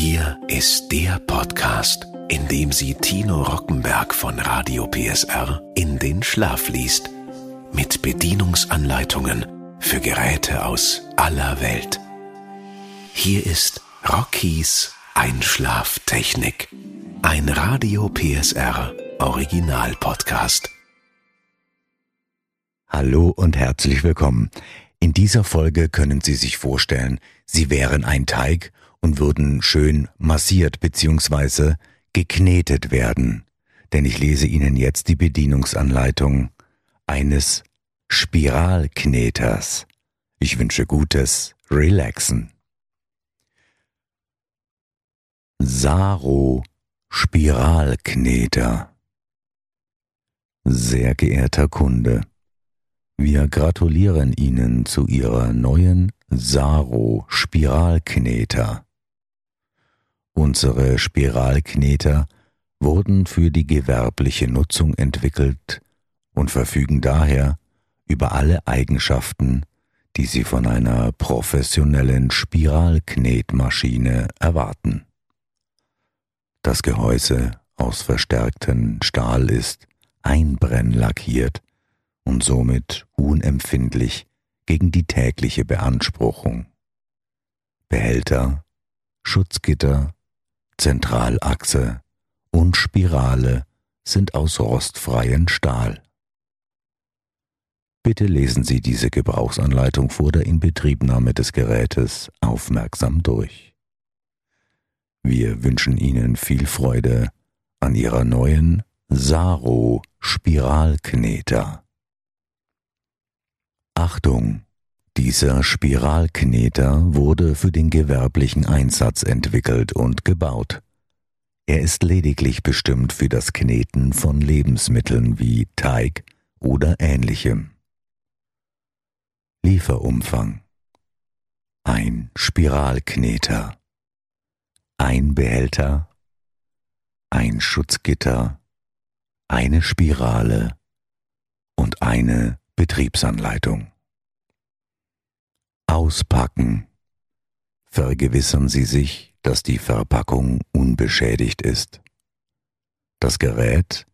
Hier ist der Podcast, in dem sie Tino Rockenberg von Radio PSR in den Schlaf liest. Mit Bedienungsanleitungen für Geräte aus aller Welt. Hier ist Rockies Einschlaftechnik. Ein Radio PSR Original Podcast. Hallo und herzlich willkommen. In dieser Folge können Sie sich vorstellen, Sie wären ein Teig und würden schön massiert bzw. geknetet werden. Denn ich lese Ihnen jetzt die Bedienungsanleitung eines Spiralkneters. Ich wünsche gutes Relaxen. Saro Spiralkneter Sehr geehrter Kunde, wir gratulieren Ihnen zu Ihrer neuen Saro Spiralkneter. Unsere Spiralkneter wurden für die gewerbliche Nutzung entwickelt und verfügen daher über alle Eigenschaften, die Sie von einer professionellen Spiralknetmaschine erwarten. Das Gehäuse aus verstärktem Stahl ist einbrennlackiert und somit unempfindlich gegen die tägliche Beanspruchung. Behälter, Schutzgitter Zentralachse und Spirale sind aus rostfreien Stahl. Bitte lesen Sie diese Gebrauchsanleitung vor der Inbetriebnahme des Gerätes aufmerksam durch. Wir wünschen Ihnen viel Freude an Ihrer neuen Saro Spiralkneter. Achtung! Dieser Spiralkneter wurde für den gewerblichen Einsatz entwickelt und gebaut. Er ist lediglich bestimmt für das Kneten von Lebensmitteln wie Teig oder ähnlichem. Lieferumfang ein Spiralkneter, ein Behälter, ein Schutzgitter, eine Spirale und eine Betriebsanleitung. Auspacken. Vergewissern Sie sich, dass die Verpackung unbeschädigt ist. Das Gerät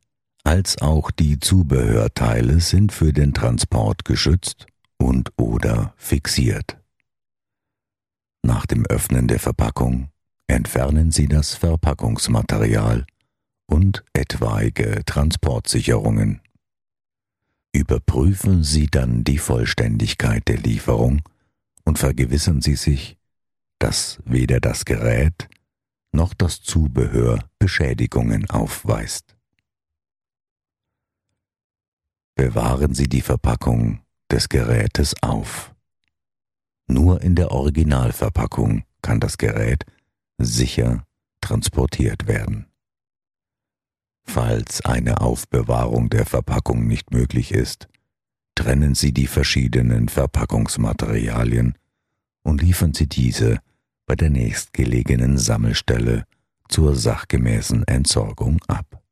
als auch die Zubehörteile sind für den Transport geschützt und oder fixiert. Nach dem Öffnen der Verpackung entfernen Sie das Verpackungsmaterial und etwaige Transportsicherungen. Überprüfen Sie dann die Vollständigkeit der Lieferung und vergewissern Sie sich, dass weder das Gerät noch das Zubehör Beschädigungen aufweist. Bewahren Sie die Verpackung des Gerätes auf. Nur in der Originalverpackung kann das Gerät sicher transportiert werden. Falls eine Aufbewahrung der Verpackung nicht möglich ist, trennen Sie die verschiedenen Verpackungsmaterialien und liefern Sie diese bei der nächstgelegenen Sammelstelle zur sachgemäßen Entsorgung ab.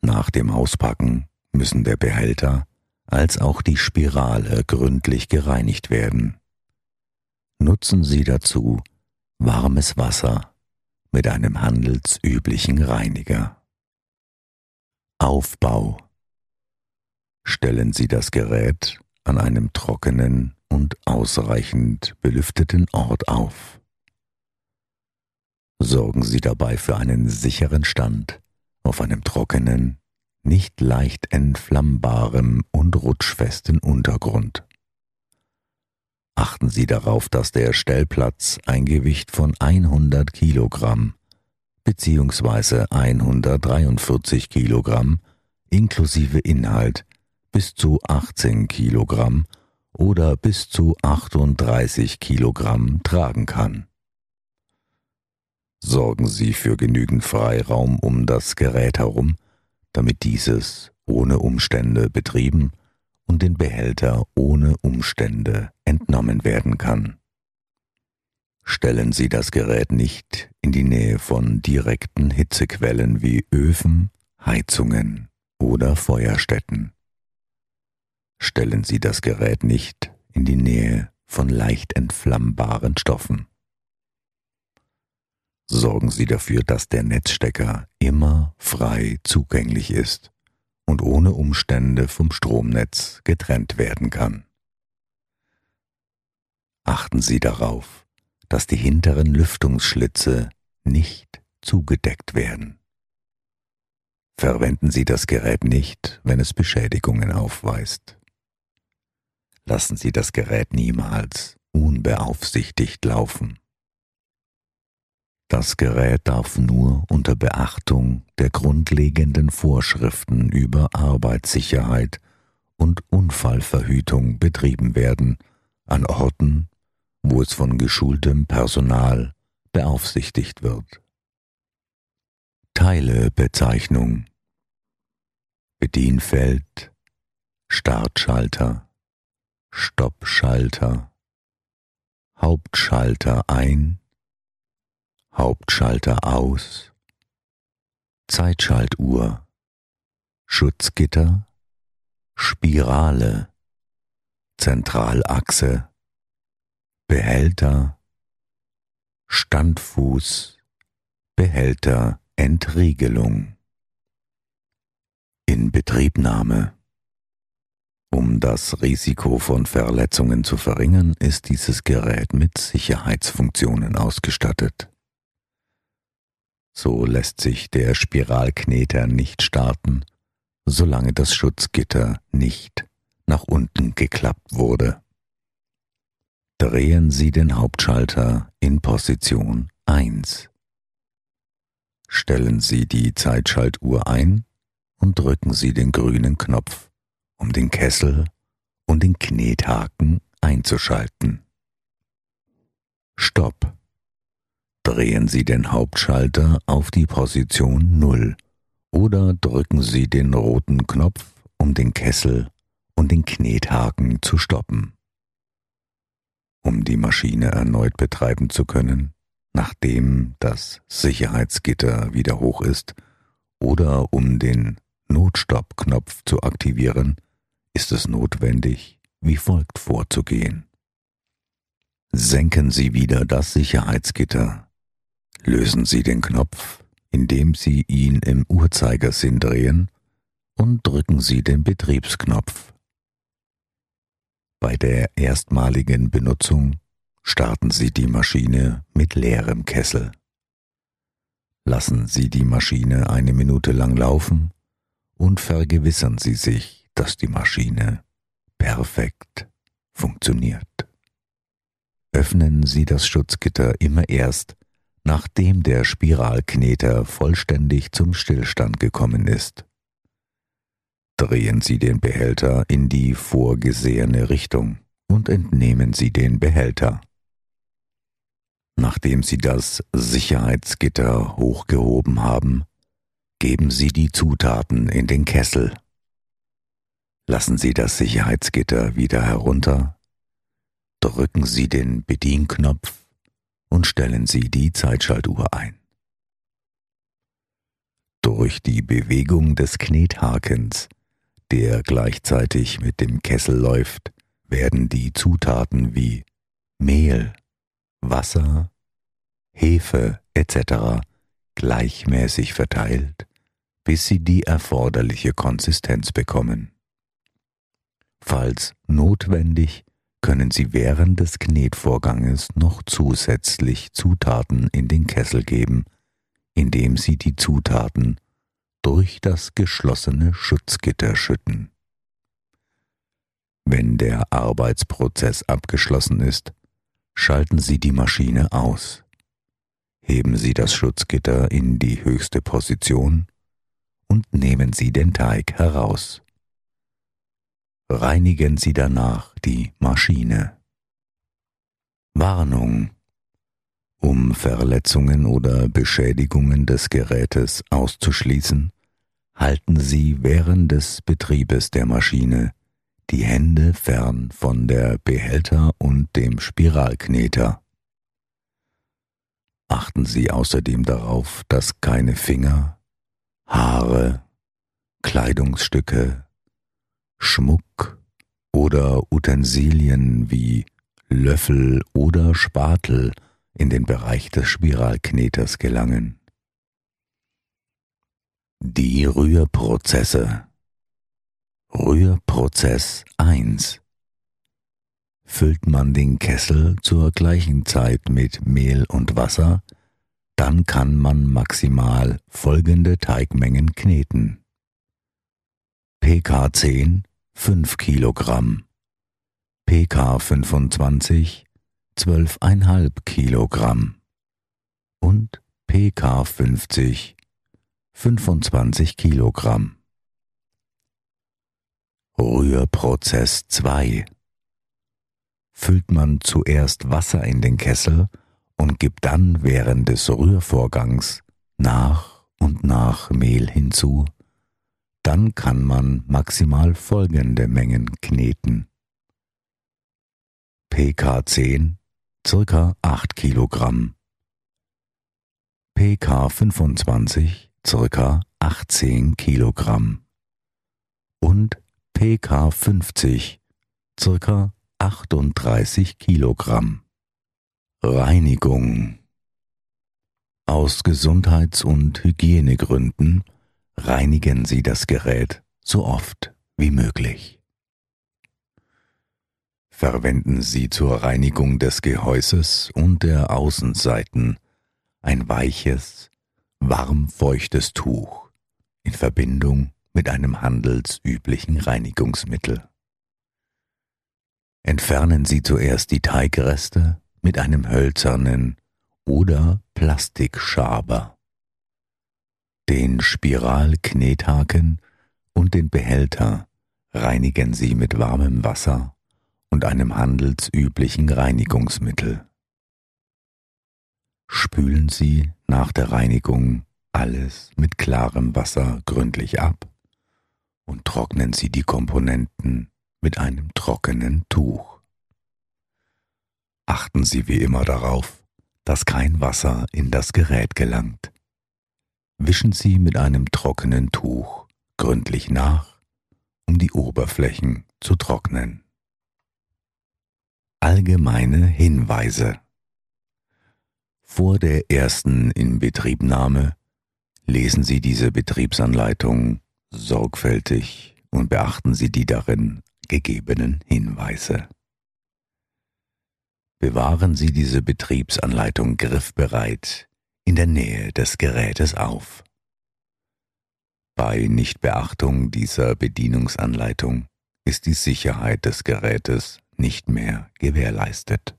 Nach dem Auspacken müssen der Behälter als auch die Spirale gründlich gereinigt werden. Nutzen Sie dazu warmes Wasser mit einem handelsüblichen Reiniger. Aufbau Stellen Sie das Gerät an einem trockenen und ausreichend belüfteten Ort auf. Sorgen Sie dabei für einen sicheren Stand auf einem trockenen, nicht leicht entflammbaren und rutschfesten Untergrund. Achten Sie darauf, dass der Stellplatz ein Gewicht von 100 Kilogramm bzw. 143 Kilogramm inklusive Inhalt bis zu 18 Kilogramm oder bis zu 38 Kilogramm tragen kann. Sorgen Sie für genügend Freiraum um das Gerät herum, damit dieses ohne Umstände betrieben und den Behälter ohne Umstände entnommen werden kann. Stellen Sie das Gerät nicht in die Nähe von direkten Hitzequellen wie Öfen, Heizungen oder Feuerstätten stellen Sie das Gerät nicht in die Nähe von leicht entflammbaren Stoffen. sorgen Sie dafür, dass der Netzstecker immer frei zugänglich ist und ohne Umstände vom Stromnetz getrennt werden kann. Achten Sie darauf, dass die hinteren Lüftungsschlitze nicht zugedeckt werden. Verwenden Sie das Gerät nicht, wenn es Beschädigungen aufweist. Lassen Sie das Gerät niemals unbeaufsichtigt laufen. Das Gerät darf nur unter Beachtung der grundlegenden Vorschriften über Arbeitssicherheit und Unfallverhütung betrieben werden, an Orten, wo es von geschultem Personal beaufsichtigt wird. Teilebezeichnung Bedienfeld Startschalter Stoppschalter. Hauptschalter ein. Hauptschalter aus, Zeitschaltuhr, Schutzgitter, Spirale, Zentralachse, Behälter, Standfuß, Behälter, Entriegelung. Inbetriebnahme. Um das Risiko von Verletzungen zu verringern, ist dieses Gerät mit Sicherheitsfunktionen ausgestattet. So lässt sich der Spiralkneter nicht starten, solange das Schutzgitter nicht nach unten geklappt wurde. Drehen Sie den Hauptschalter in Position 1. Stellen Sie die Zeitschaltuhr ein und drücken Sie den grünen Knopf, um den Kessel und den Knethaken einzuschalten. Stopp drehen Sie den Hauptschalter auf die Position 0 oder drücken Sie den roten Knopf, um den Kessel und den Knethaken zu stoppen. Um die Maschine erneut betreiben zu können, nachdem das Sicherheitsgitter wieder hoch ist, oder um den Notstoppknopf zu aktivieren, ist es notwendig, wie folgt vorzugehen. Senken Sie wieder das Sicherheitsgitter Lösen Sie den Knopf, indem Sie ihn im Uhrzeigersinn drehen und drücken Sie den Betriebsknopf. Bei der erstmaligen Benutzung starten Sie die Maschine mit leerem Kessel. Lassen Sie die Maschine eine Minute lang laufen und vergewissern Sie sich, dass die Maschine perfekt funktioniert. Öffnen Sie das Schutzgitter immer erst, nachdem der Spiralkneter vollständig zum Stillstand gekommen ist. Drehen Sie den Behälter in die vorgesehene Richtung und entnehmen Sie den Behälter. Nachdem Sie das Sicherheitsgitter hochgehoben haben, geben Sie die Zutaten in den Kessel. Lassen Sie das Sicherheitsgitter wieder herunter, drücken Sie den Bedienknopf und stellen Sie die Zeitschaltuhr ein. Durch die Bewegung des Knethakens, der gleichzeitig mit dem Kessel läuft, werden die Zutaten wie Mehl, Wasser, Hefe etc. gleichmäßig verteilt, bis sie die erforderliche Konsistenz bekommen. Falls notwendig, können Sie während des Knetvorganges noch zusätzlich Zutaten in den Kessel geben, indem Sie die Zutaten durch das geschlossene Schutzgitter schütten. Wenn der Arbeitsprozess abgeschlossen ist, schalten Sie die Maschine aus. Heben Sie das Schutzgitter in die höchste Position und nehmen Sie den Teig heraus reinigen Sie danach die Maschine. Warnung. Um Verletzungen oder Beschädigungen des Gerätes auszuschließen, halten Sie während des Betriebes der Maschine die Hände fern von der Behälter und dem Spiralkneter. Achten Sie außerdem darauf, dass keine Finger, Haare, Kleidungsstücke, Schmuck oder Utensilien wie Löffel oder Spatel in den Bereich des Spiralkneters gelangen. Die Rührprozesse Rührprozess 1 Füllt man den Kessel zur gleichen Zeit mit Mehl und Wasser, dann kann man maximal folgende Teigmengen kneten. PK 10 5 Kilogramm, PK 25 12,5 Kilogramm. Und PK 50 25 Kilogramm. Rührprozess 2 Füllt man zuerst Wasser in den Kessel und gibt dann während des Rührvorgangs nach und nach Mehl hinzu, dann kann man maximal folgende Mengen kneten. PK 10 circa 8 Kilogramm, PK 25 circa 18 Kilogramm und PK 50 circa 38 Kilogramm. Reinigung Aus Gesundheits- und Hygienegründen reinigen Sie das Gerät so oft wie möglich. Verwenden Sie zur Reinigung des Gehäuses und der Außenseiten ein weiches, warmfeuchtes Tuch in Verbindung mit einem handelsüblichen Reinigungsmittel. Entfernen Sie zuerst die Teigreste mit einem hölzernen oder Plastikschaber. Den Spiralknethaken und den Behälter reinigen Sie mit warmem Wasser und einem handelsüblichen Reinigungsmittel. Spülen Sie nach der Reinigung alles mit klarem Wasser gründlich ab und trocknen Sie die Komponenten mit einem trockenen Tuch. Achten Sie wie immer darauf, dass kein Wasser in das Gerät gelangt. Wischen Sie mit einem trockenen Tuch gründlich nach, um die Oberflächen zu trocknen. Allgemeine Hinweise Vor der ersten Inbetriebnahme lesen Sie diese Betriebsanleitung sorgfältig und beachten Sie die darin gegebenen Hinweise. Bewahren Sie diese Betriebsanleitung griffbereit in der Nähe des Gerätes auf. Bei Nichtbeachtung dieser Bedienungsanleitung ist die Sicherheit des Gerätes nicht mehr gewährleistet.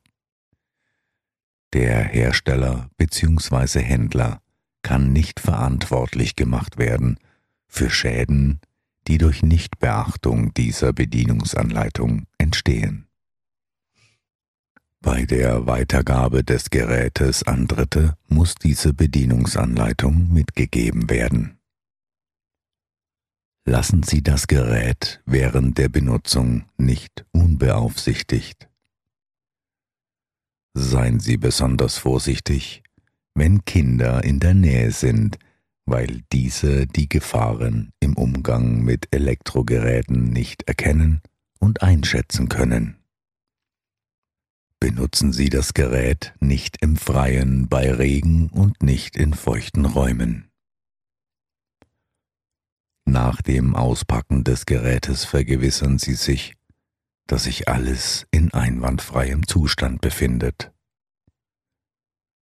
Der Hersteller bzw. Händler kann nicht verantwortlich gemacht werden für Schäden, die durch Nichtbeachtung dieser Bedienungsanleitung entstehen. Bei der Weitergabe des Gerätes an Dritte muss diese Bedienungsanleitung mitgegeben werden. Lassen Sie das Gerät während der Benutzung nicht unbeaufsichtigt. Seien Sie besonders vorsichtig, wenn Kinder in der Nähe sind, weil diese die Gefahren im Umgang mit Elektrogeräten nicht erkennen und einschätzen können. Benutzen Sie das Gerät nicht im Freien bei Regen und nicht in feuchten Räumen. Nach dem Auspacken des Gerätes vergewissern Sie sich, dass sich alles in einwandfreiem Zustand befindet.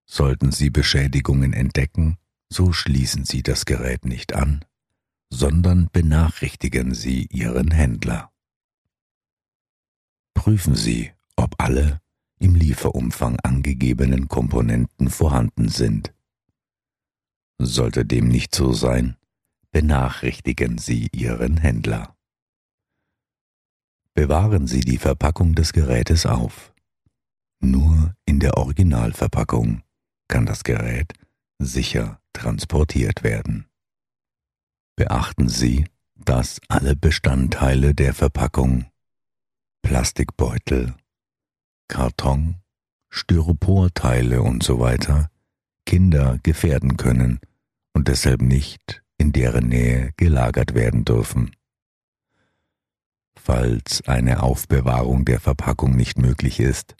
Sollten Sie Beschädigungen entdecken, so schließen Sie das Gerät nicht an, sondern benachrichtigen Sie Ihren Händler. Prüfen Sie, ob alle im Lieferumfang angegebenen Komponenten vorhanden sind. Sollte dem nicht so sein, benachrichtigen Sie Ihren Händler. Bewahren Sie die Verpackung des Gerätes auf. Nur in der Originalverpackung kann das Gerät sicher transportiert werden. Beachten Sie, dass alle Bestandteile der Verpackung Plastikbeutel, Karton, Styroporteile usw. So Kinder gefährden können und deshalb nicht in deren Nähe gelagert werden dürfen. Falls eine Aufbewahrung der Verpackung nicht möglich ist,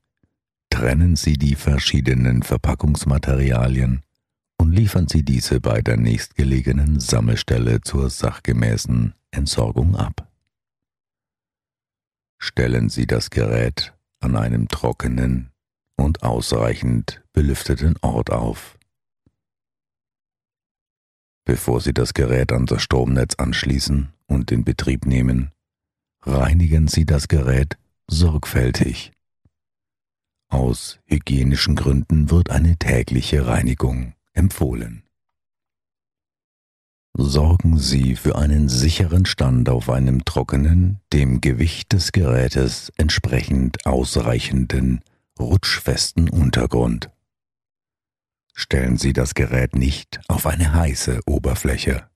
trennen Sie die verschiedenen Verpackungsmaterialien und liefern Sie diese bei der nächstgelegenen Sammelstelle zur sachgemäßen Entsorgung ab. Stellen Sie das Gerät an einem trockenen und ausreichend belüfteten Ort auf. Bevor Sie das Gerät an das Stromnetz anschließen und in Betrieb nehmen, reinigen Sie das Gerät sorgfältig. Aus hygienischen Gründen wird eine tägliche Reinigung empfohlen. Sorgen Sie für einen sicheren Stand auf einem trockenen, dem Gewicht des Gerätes entsprechend ausreichenden, rutschfesten Untergrund. Stellen Sie das Gerät nicht auf eine heiße Oberfläche.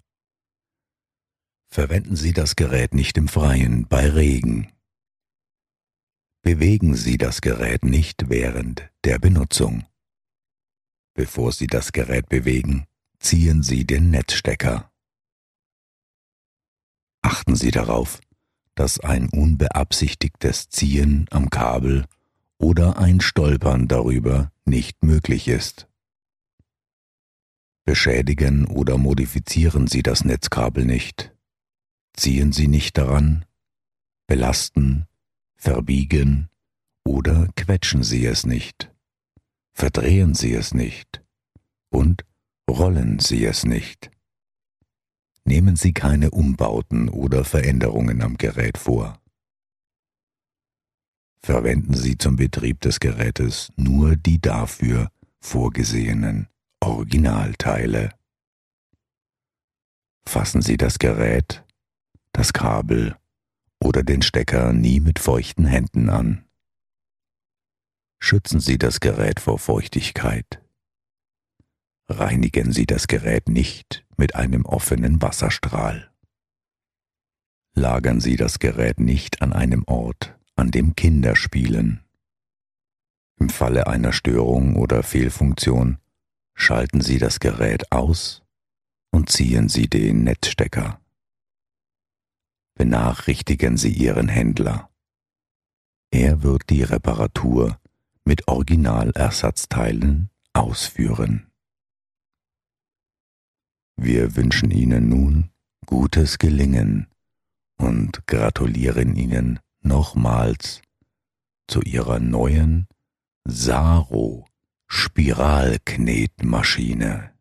Verwenden Sie das Gerät nicht im Freien bei Regen. Bewegen Sie das Gerät nicht während der Benutzung. Bevor Sie das Gerät bewegen, ziehen Sie den Netzstecker. Achten Sie darauf, dass ein unbeabsichtigtes Ziehen am Kabel oder ein Stolpern darüber nicht möglich ist. Beschädigen oder modifizieren Sie das Netzkabel nicht. Ziehen Sie nicht daran, belasten, verbiegen oder quetschen Sie es nicht. Verdrehen Sie es nicht und rollen Sie es nicht. Nehmen Sie keine Umbauten oder Veränderungen am Gerät vor. Verwenden Sie zum Betrieb des Gerätes nur die dafür vorgesehenen Originalteile. Fassen Sie das Gerät, das Kabel oder den Stecker nie mit feuchten Händen an. Schützen Sie das Gerät vor Feuchtigkeit. Reinigen Sie das Gerät nicht mit einem offenen Wasserstrahl. Lagern Sie das Gerät nicht an einem Ort, an dem Kinder spielen. Im Falle einer Störung oder Fehlfunktion schalten Sie das Gerät aus und ziehen Sie den Netzstecker. Benachrichtigen Sie Ihren Händler. Er wird die Reparatur mit Originalersatzteilen ausführen. Wir wünschen Ihnen nun gutes Gelingen und gratulieren Ihnen nochmals zu Ihrer neuen Saro Spiralknetmaschine.